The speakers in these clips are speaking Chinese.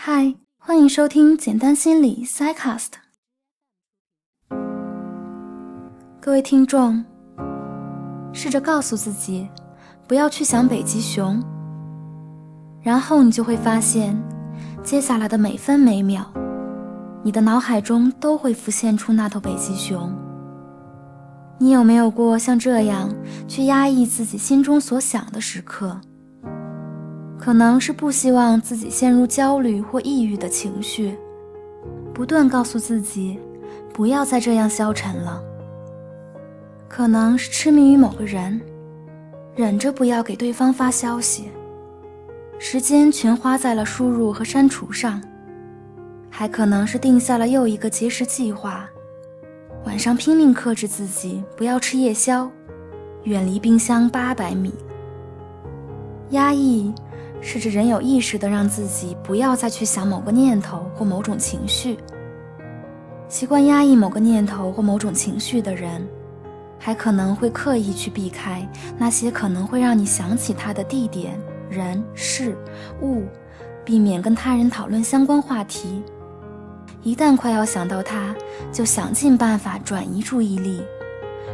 嗨，欢迎收听简单心理 Psycast。各位听众，试着告诉自己，不要去想北极熊，然后你就会发现，接下来的每分每秒，你的脑海中都会浮现出那头北极熊。你有没有过像这样去压抑自己心中所想的时刻？可能是不希望自己陷入焦虑或抑郁的情绪，不断告诉自己不要再这样消沉了。可能是痴迷于某个人，忍着不要给对方发消息，时间全花在了输入和删除上。还可能是定下了又一个节食计划，晚上拼命克制自己不要吃夜宵，远离冰箱八百米。压抑。是指人有意识地让自己不要再去想某个念头或某种情绪。习惯压抑某个念头或某种情绪的人，还可能会刻意去避开那些可能会让你想起他的地点、人、事、物，避免跟他人讨论相关话题。一旦快要想到他，就想尽办法转移注意力，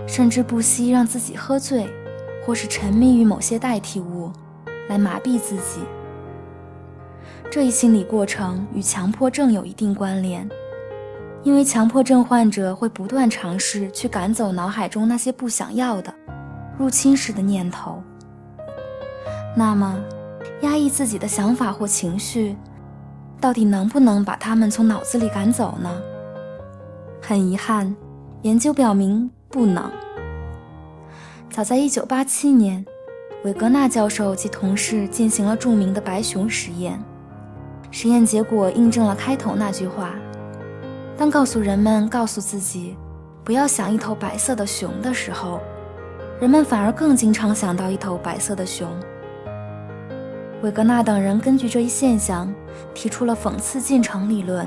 甚至不惜让自己喝醉，或是沉迷于某些代替物。来麻痹自己，这一心理过程与强迫症有一定关联，因为强迫症患者会不断尝试去赶走脑海中那些不想要的、入侵式的念头。那么，压抑自己的想法或情绪，到底能不能把他们从脑子里赶走呢？很遗憾，研究表明不能。早在1987年。韦格纳教授及同事进行了著名的白熊实验，实验结果印证了开头那句话：当告诉人们告诉自己不要想一头白色的熊的时候，人们反而更经常想到一头白色的熊。韦格纳等人根据这一现象提出了讽刺进程理论，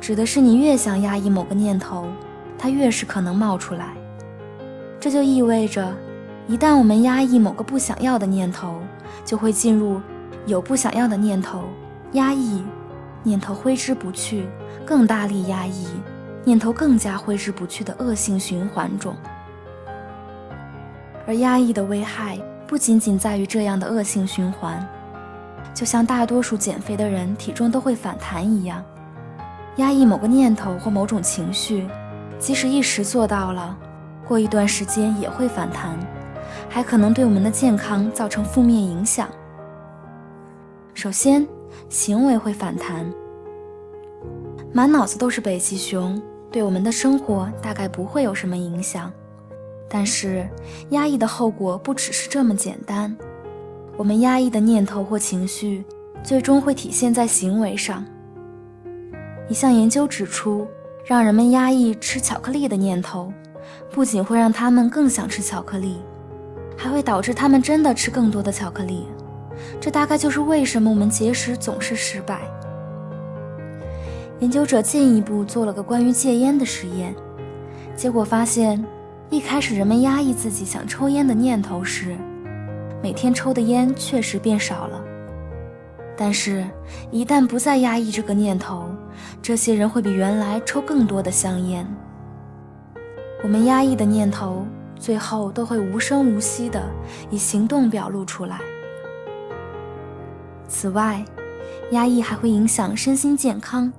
指的是你越想压抑某个念头，它越是可能冒出来。这就意味着。一旦我们压抑某个不想要的念头，就会进入有不想要的念头，压抑，念头挥之不去，更大力压抑，念头更加挥之不去的恶性循环中。而压抑的危害不仅仅在于这样的恶性循环，就像大多数减肥的人体重都会反弹一样，压抑某个念头或某种情绪，即使一时做到了，过一段时间也会反弹。还可能对我们的健康造成负面影响。首先，行为会反弹，满脑子都是北极熊，对我们的生活大概不会有什么影响。但是，压抑的后果不只是这么简单，我们压抑的念头或情绪，最终会体现在行为上。一项研究指出，让人们压抑吃巧克力的念头，不仅会让他们更想吃巧克力。还会导致他们真的吃更多的巧克力，这大概就是为什么我们节食总是失败。研究者进一步做了个关于戒烟的实验，结果发现，一开始人们压抑自己想抽烟的念头时，每天抽的烟确实变少了。但是，一旦不再压抑这个念头，这些人会比原来抽更多的香烟。我们压抑的念头。最后都会无声无息地以行动表露出来。此外，压抑还会影响身心健康。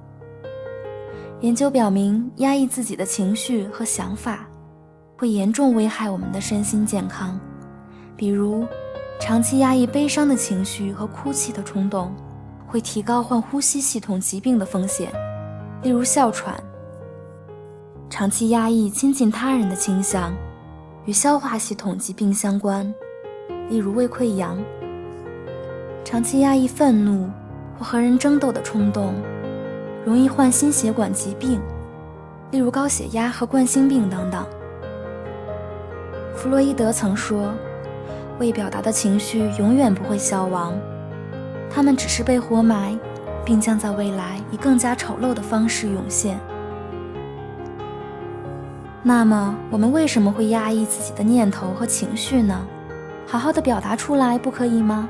研究表明，压抑自己的情绪和想法，会严重危害我们的身心健康。比如，长期压抑悲伤的情绪和哭泣的冲动，会提高患呼吸系统疾病的风险，例如哮喘。长期压抑亲近他人的倾向。与消化系统疾病相关，例如胃溃疡。长期压抑愤怒或和人争斗的冲动，容易患心血管疾病，例如高血压和冠心病等等。弗洛伊德曾说：“未表达的情绪永远不会消亡，它们只是被活埋，并将在未来以更加丑陋的方式涌现。”那么，我们为什么会压抑自己的念头和情绪呢？好好的表达出来不可以吗？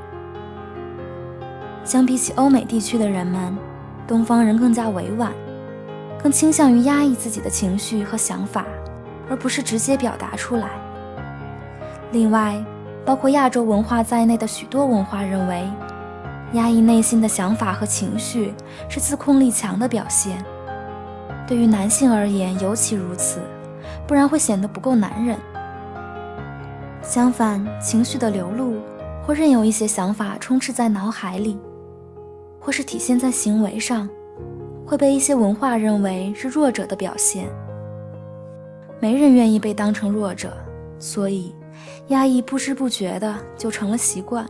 相比起欧美地区的人们，东方人更加委婉，更倾向于压抑自己的情绪和想法，而不是直接表达出来。另外，包括亚洲文化在内的许多文化认为，压抑内心的想法和情绪是自控力强的表现。对于男性而言尤其如此，不然会显得不够男人。相反，情绪的流露或任由一些想法充斥在脑海里，或是体现在行为上，会被一些文化认为是弱者的表现。没人愿意被当成弱者，所以压抑不知不觉的就成了习惯。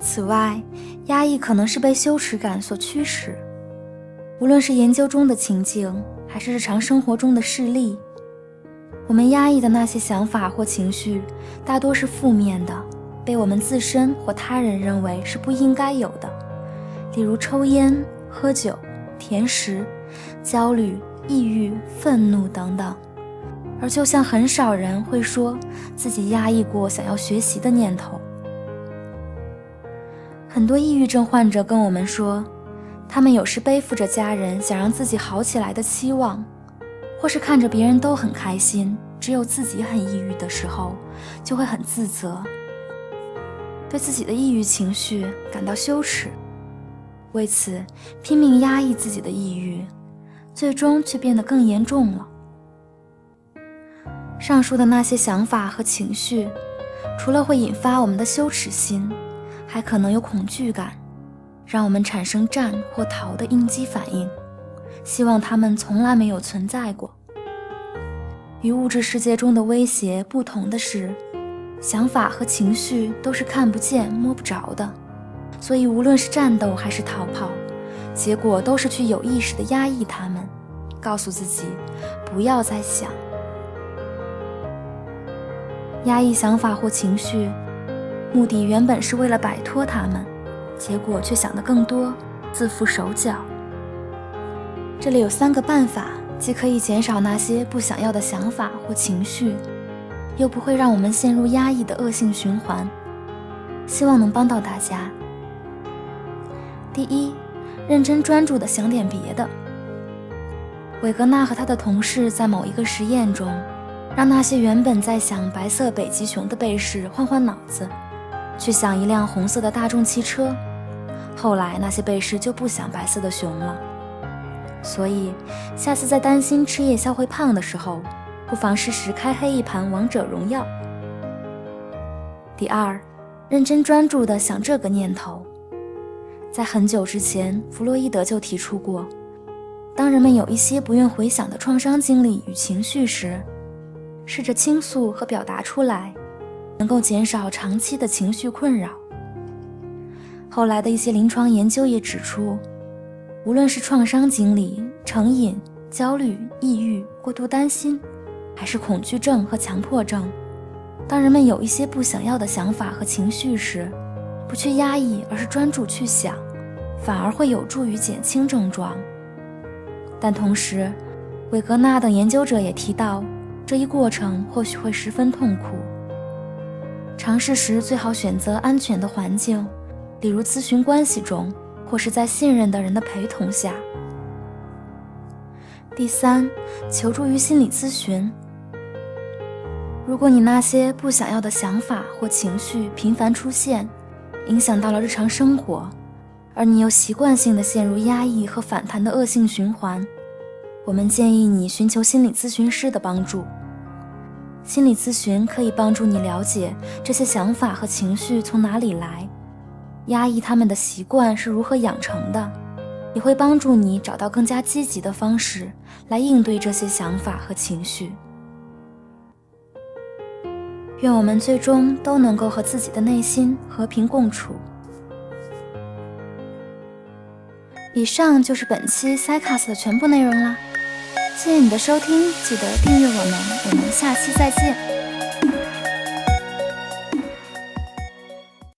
此外，压抑可能是被羞耻感所驱使。无论是研究中的情境，还是日常生活中的事例，我们压抑的那些想法或情绪，大多是负面的，被我们自身或他人认为是不应该有的。例如抽烟、喝酒、甜食、焦虑、抑郁、愤怒等等。而就像很少人会说自己压抑过想要学习的念头。很多抑郁症患者跟我们说。他们有时背负着家人想让自己好起来的期望，或是看着别人都很开心，只有自己很抑郁的时候，就会很自责，对自己的抑郁情绪感到羞耻，为此拼命压抑自己的抑郁，最终却变得更严重了。上述的那些想法和情绪，除了会引发我们的羞耻心，还可能有恐惧感。让我们产生战或逃的应激反应，希望它们从来没有存在过。与物质世界中的威胁不同的是，想法和情绪都是看不见、摸不着的，所以无论是战斗还是逃跑，结果都是去有意识的压抑它们，告诉自己不要再想。压抑想法或情绪，目的原本是为了摆脱它们。结果却想得更多，自负手脚。这里有三个办法，既可以减少那些不想要的想法或情绪，又不会让我们陷入压抑的恶性循环。希望能帮到大家。第一，认真专注地想点别的。韦格纳和他的同事在某一个实验中，让那些原本在想白色北极熊的被试换换脑子。去想一辆红色的大众汽车，后来那些背试就不想白色的熊了。所以，下次在担心吃夜宵会胖的时候，不妨试试开黑一盘王者荣耀。第二，认真专注地想这个念头。在很久之前，弗洛伊德就提出过，当人们有一些不愿回想的创伤经历与情绪时，试着倾诉和表达出来。能够减少长期的情绪困扰。后来的一些临床研究也指出，无论是创伤经历、成瘾、焦虑、抑郁、过度担心，还是恐惧症和强迫症，当人们有一些不想要的想法和情绪时，不去压抑，而是专注去想，反而会有助于减轻症状。但同时，韦格纳等研究者也提到，这一过程或许会十分痛苦。尝试时最好选择安全的环境，比如咨询关系中，或是在信任的人的陪同下。第三，求助于心理咨询。如果你那些不想要的想法或情绪频繁出现，影响到了日常生活，而你又习惯性的陷入压抑和反弹的恶性循环，我们建议你寻求心理咨询师的帮助。心理咨询可以帮助你了解这些想法和情绪从哪里来，压抑他们的习惯是如何养成的，也会帮助你找到更加积极的方式来应对这些想法和情绪。愿我们最终都能够和自己的内心和平共处。以上就是本期 Cycast 的全部内容啦。谢谢你的收听，记得订阅我们，我们下期再见。